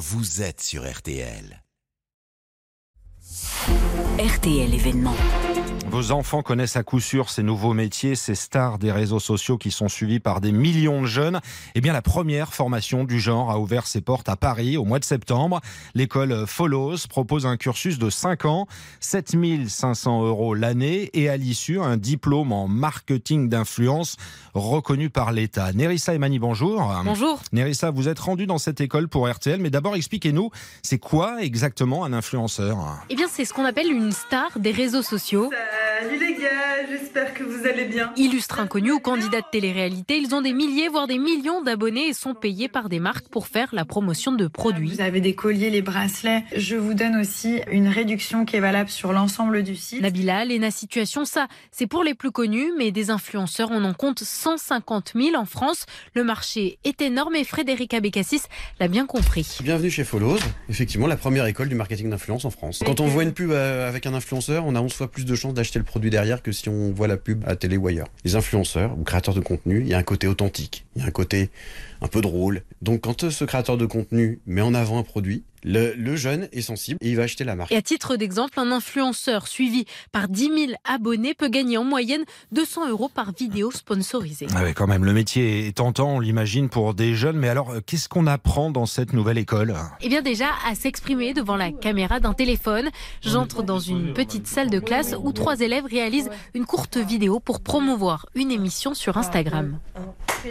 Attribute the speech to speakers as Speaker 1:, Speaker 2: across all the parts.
Speaker 1: vous êtes sur RTL.
Speaker 2: RTL événement.
Speaker 3: Vos enfants connaissent à coup sûr ces nouveaux métiers, ces stars des réseaux sociaux qui sont suivis par des millions de jeunes. Eh bien, la première formation du genre a ouvert ses portes à Paris au mois de septembre. L'école Follows propose un cursus de 5 ans, 7500 euros l'année et à l'issue, un diplôme en marketing d'influence reconnu par l'État. Nerissa Emani, bonjour.
Speaker 4: Bonjour.
Speaker 3: Nerissa, vous êtes rendu dans cette école pour RTL, mais d'abord expliquez-nous, c'est quoi exactement un influenceur?
Speaker 4: Eh bien, c'est ce qu'on appelle une star des réseaux sociaux.
Speaker 5: Salut les gars, j'espère que vous allez bien.
Speaker 4: Illustres inconnus ou candidats de télé-réalité, ils ont des milliers, voire des millions d'abonnés et sont payés par des marques pour faire la promotion de produits.
Speaker 5: Vous avez des colliers, les bracelets. Je vous donne aussi une réduction qui est valable sur l'ensemble du site.
Speaker 4: Nabila, Lena Situation, ça, c'est pour les plus connus, mais des influenceurs, on en compte 150 000 en France. Le marché est énorme et Frédéric Abécassis l'a bien compris.
Speaker 6: Bienvenue chez Follows, effectivement la première école du marketing d'influence en France. Quand on voit une pub euh, avec un influenceur, on a 11 fois plus de chances d'acheter le produit derrière que si on voit la pub à télé ou ailleurs. Les influenceurs ou créateurs de contenu, il y a un côté authentique, il y a un côté un peu drôle. Donc quand ce créateur de contenu met en avant un produit, le, jeune est sensible et il va acheter la marque.
Speaker 4: Et à titre d'exemple, un influenceur suivi par 10 000 abonnés peut gagner en moyenne 200 euros par vidéo sponsorisée.
Speaker 3: Ah oui, quand même, le métier est tentant, on l'imagine, pour des jeunes. Mais alors, euh, qu'est-ce qu'on apprend dans cette nouvelle école?
Speaker 4: Eh bien déjà, à s'exprimer devant la caméra d'un téléphone. J'entre dans une petite salle de classe où trois élèves réalisent une courte vidéo pour promouvoir une émission sur Instagram.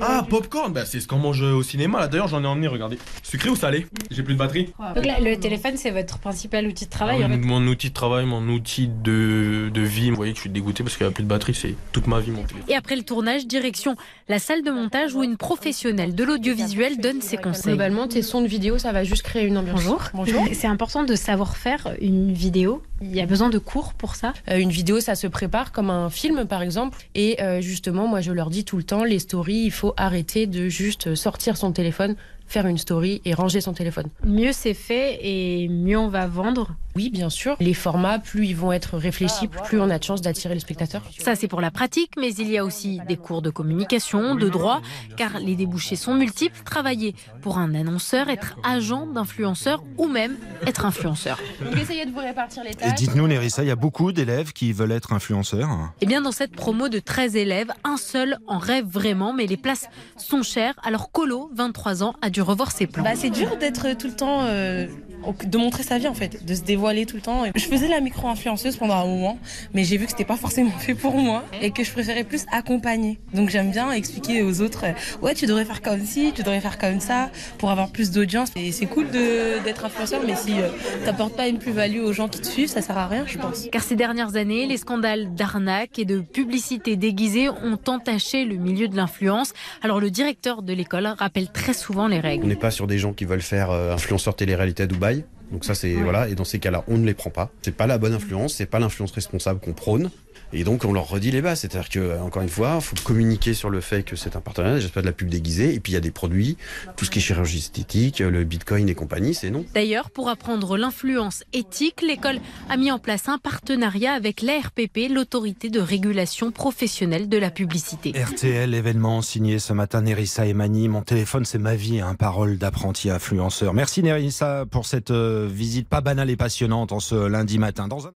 Speaker 7: Ah, popcorn bah, C'est ce qu'on mange au cinéma. Là, d'ailleurs, j'en ai emmené, regardez. Sucré ou salé? J'ai plus de batterie.
Speaker 8: Donc là, le téléphone, c'est votre principal outil de travail
Speaker 7: Ah,
Speaker 8: en fait.
Speaker 7: Mon outil de travail, mon outil de, de vie. Vous voyez que je suis dégoûté parce qu'il n'y a plus de batterie. C'est toute ma vie, mon téléphone.
Speaker 4: Et après le tournage, direction la salle de montage où une professionnelle de l'audiovisuel donne ses conseils.
Speaker 8: Globalement, tes sons de vidéo, ça va juste créer une ambiance.
Speaker 4: Bonjour.
Speaker 8: Bonjour.
Speaker 4: C'est important de savoir faire une vidéo. Il y a besoin de cours pour ça?
Speaker 8: Euh, une vidéo, ça se prépare comme un film, par exemple. Et euh, justement, moi, je leur dis tout le temps, les stories, il faut arrêter de juste sortir son téléphone, faire une story et ranger son téléphone.
Speaker 4: Mieux c'est fait et mieux on va vendre.
Speaker 8: Oui, bien sûr. Les formats, plus ils vont être réfléchis, plus on a de chances d'attirer les spectateurs.
Speaker 4: Ça, c'est pour la pratique, mais il y a aussi des cours de communication, de droit, car les débouchés sont multiples. Travailler pour un annonceur, être agent d'influenceur ou même être influenceur.
Speaker 8: Donc essayez de vous répartir les
Speaker 3: Et
Speaker 8: tâches.
Speaker 3: dites-nous, Nerissa, il y a beaucoup d'élèves qui veulent être influenceurs.
Speaker 4: Eh bien, dans cette promo de 13 élèves, un seul en rêve vraiment, mais les places sont chères. Alors, Colo, 23 ans, a dû revoir ses plans.
Speaker 9: Bah, c'est dur d'être tout le temps, euh, de montrer sa vie en fait, de se dévoiler tout le temps. Je faisais la micro-influenceuse pendant un moment, mais j'ai vu que c'était pas forcément fait pour moi et que je préférais plus accompagner. Donc j'aime bien expliquer aux autres, euh, ouais, tu devrais faire comme ci, tu devrais faire comme ça, pour avoir plus d'audience. Et c'est cool d'être influenceur, mais si euh, t'apportes pas une plus-value aux gens qui te suivent, ça sert à rien, je pense.
Speaker 4: Car ces dernières années, les scandales d'arnaque et de publicité déguisée ont entaché le milieu de l'influence. Alors, le directeur de l'école rappelle très souvent les
Speaker 6: On
Speaker 4: règles.
Speaker 6: n'est pas sur des gens qui veulent faire euh, influenceur télé-réalité à Dubaï. Donc ça c'est voilà et dans ces cas-là on ne les prend pas. C'est pas la bonne influence, c'est pas l'influence responsable qu'on prône. Et donc on leur redit les bases, c'est-à-dire que euh, encore une fois, il faut communiquer sur le fait que c'est un partenariat, j'espère de la pub déguisée et puis il y a des produits, tout ce qui est chirurgie esthétique, euh, le Bitcoin et compagnie, c'est non.
Speaker 4: D'ailleurs, pour apprendre l'influence éthique, l'école a mis en place un partenariat avec l'ARPP, l'autorité de régulation professionnelle de la publicité.
Speaker 3: RTL, événement signé ce matin, Nerissa Emani. Mon téléphone, c'est ma vie, hein, parole d'apprenti influenceur. Merci Nerissa pour cette euh, visite pas banale et passionnante en ce lundi matin. Dans un...